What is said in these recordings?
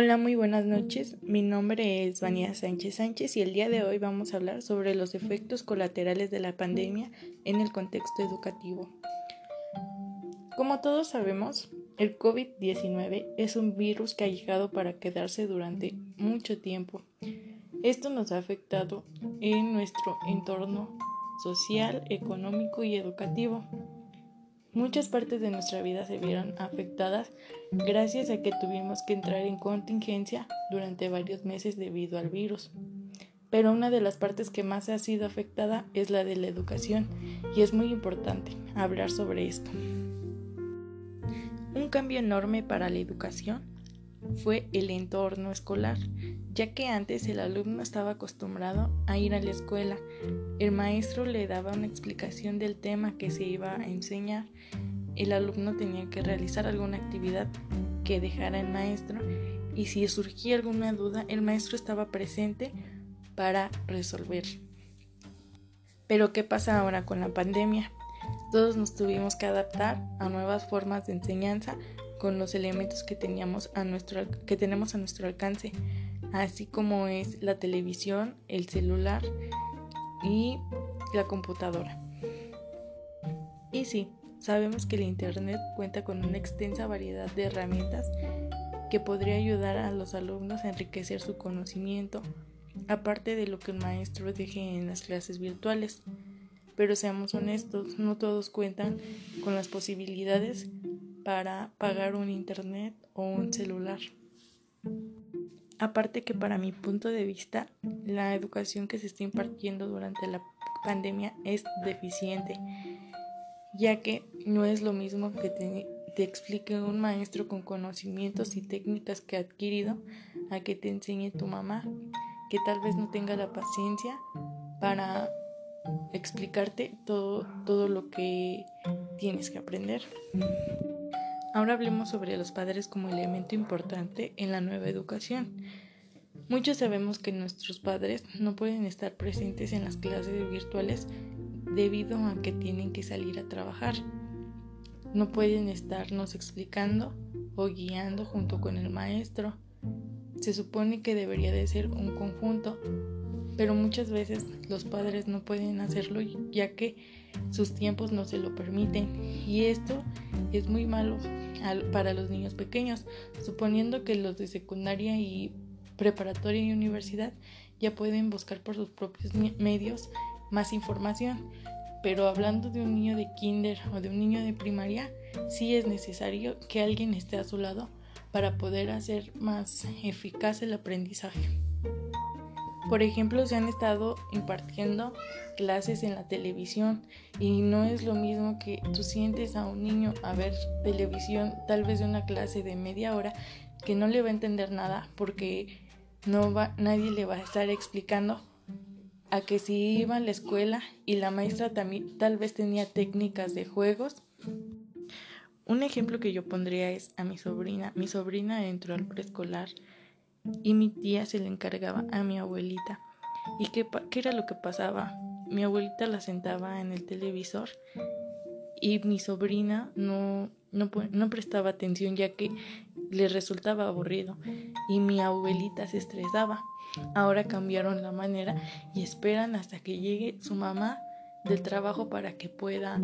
Hola, muy buenas noches. Mi nombre es Vania Sánchez Sánchez y el día de hoy vamos a hablar sobre los efectos colaterales de la pandemia en el contexto educativo. Como todos sabemos, el COVID-19 es un virus que ha llegado para quedarse durante mucho tiempo. Esto nos ha afectado en nuestro entorno social, económico y educativo. Muchas partes de nuestra vida se vieron afectadas gracias a que tuvimos que entrar en contingencia durante varios meses debido al virus. Pero una de las partes que más ha sido afectada es la de la educación y es muy importante hablar sobre esto. Un cambio enorme para la educación fue el entorno escolar, ya que antes el alumno estaba acostumbrado a ir a la escuela. El maestro le daba una explicación del tema que se iba a enseñar. El alumno tenía que realizar alguna actividad que dejara el maestro y si surgía alguna duda, el maestro estaba presente para resolver. Pero ¿qué pasa ahora con la pandemia? Todos nos tuvimos que adaptar a nuevas formas de enseñanza con los elementos que, teníamos a nuestro, que tenemos a nuestro alcance, así como es la televisión, el celular y la computadora. Y sí, sabemos que el Internet cuenta con una extensa variedad de herramientas que podría ayudar a los alumnos a enriquecer su conocimiento, aparte de lo que el maestro deje en las clases virtuales. Pero seamos honestos, no todos cuentan con las posibilidades para pagar un internet o un celular. Aparte que para mi punto de vista, la educación que se está impartiendo durante la pandemia es deficiente, ya que no es lo mismo que te, explique un maestro con conocimientos y técnicas que ha adquirido a que te enseñe tu mamá, que tal vez no tenga la paciencia para explicarte todo, todo lo que tienes que aprender. Ahora hablemos sobre los padres como elemento importante en la nueva educación. Muchos sabemos que nuestros padres no pueden estar presentes en las clases virtuales debido a que tienen que salir a trabajar. No pueden estarnos explicando o guiando junto con el maestro. Se supone que debería de ser un conjunto, pero muchas veces los padres no pueden hacerlo ya que sus tiempos no se lo permiten y esto es muy malo para los niños pequeños, suponiendo que los de secundaria y preparatoria y universidad ya pueden buscar por sus propios medios más información. Pero hablando de un niño de kinder o de un niño de primaria, sí es necesario que alguien esté a su lado para poder hacer más eficaz el aprendizaje. Por ejemplo, se han estado impartiendo clases en la televisión y no es lo mismo que tú sientes a un niño a ver televisión, tal vez de una clase de media hora, que no le va a entender nada porque no va, nadie le va a estar explicando a que si iba a la escuela y la maestra también tal vez tenía técnicas de juegos. Un ejemplo que yo pondría es a mi sobrina. Mi sobrina entró al preescolar y mi tía se le encargaba a mi abuelita. ¿Y qué, qué era lo que pasaba? Mi abuelita la sentaba en el televisor y mi sobrina no, no, no prestaba atención ya que le resultaba aburrido y mi abuelita se estresaba. Ahora cambiaron la manera y esperan hasta que llegue su mamá del trabajo para que pueda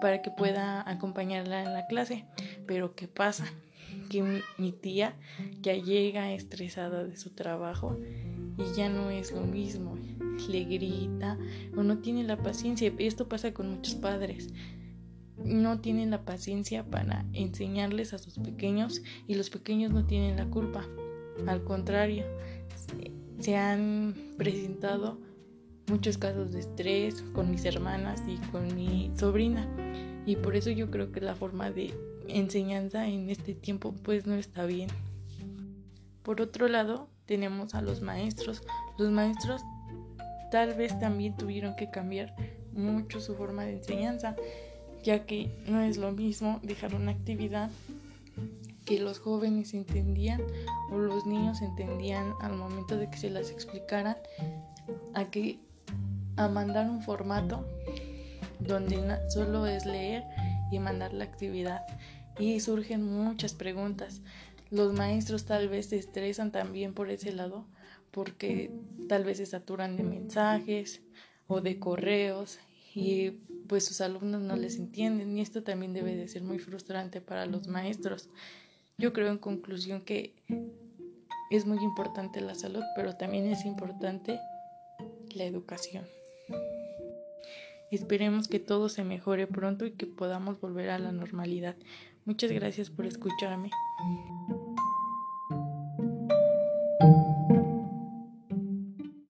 para que pueda acompañarla en la clase. Pero ¿qué pasa? Que mi tía ya llega estresada de su trabajo y ya no es lo mismo, le grita o no tiene la paciencia. Esto pasa con muchos padres. No tienen la paciencia para enseñarles a sus pequeños y los pequeños no tienen la culpa. Al contrario, se han presentado muchos casos de estrés con mis hermanas y con mi sobrina. Y por eso yo creo que la forma de enseñanza en este tiempo pues no está bien. Por otro lado, tenemos a los maestros. Los maestros tal vez también tuvieron que cambiar mucho su forma de enseñanza, ya que no es lo mismo dejar una actividad que los jóvenes entendían o los niños entendían al momento de que se las explicaran a que a mandar un formato donde solo es leer y mandar la actividad y surgen muchas preguntas. los maestros tal vez se estresan también por ese lado porque tal vez se saturan de mensajes o de correos y pues sus alumnos no les entienden y esto también debe de ser muy frustrante para los maestros. Yo creo en conclusión que es muy importante la salud, pero también es importante la educación. Esperemos que todo se mejore pronto y que podamos volver a la normalidad. Muchas gracias por escucharme.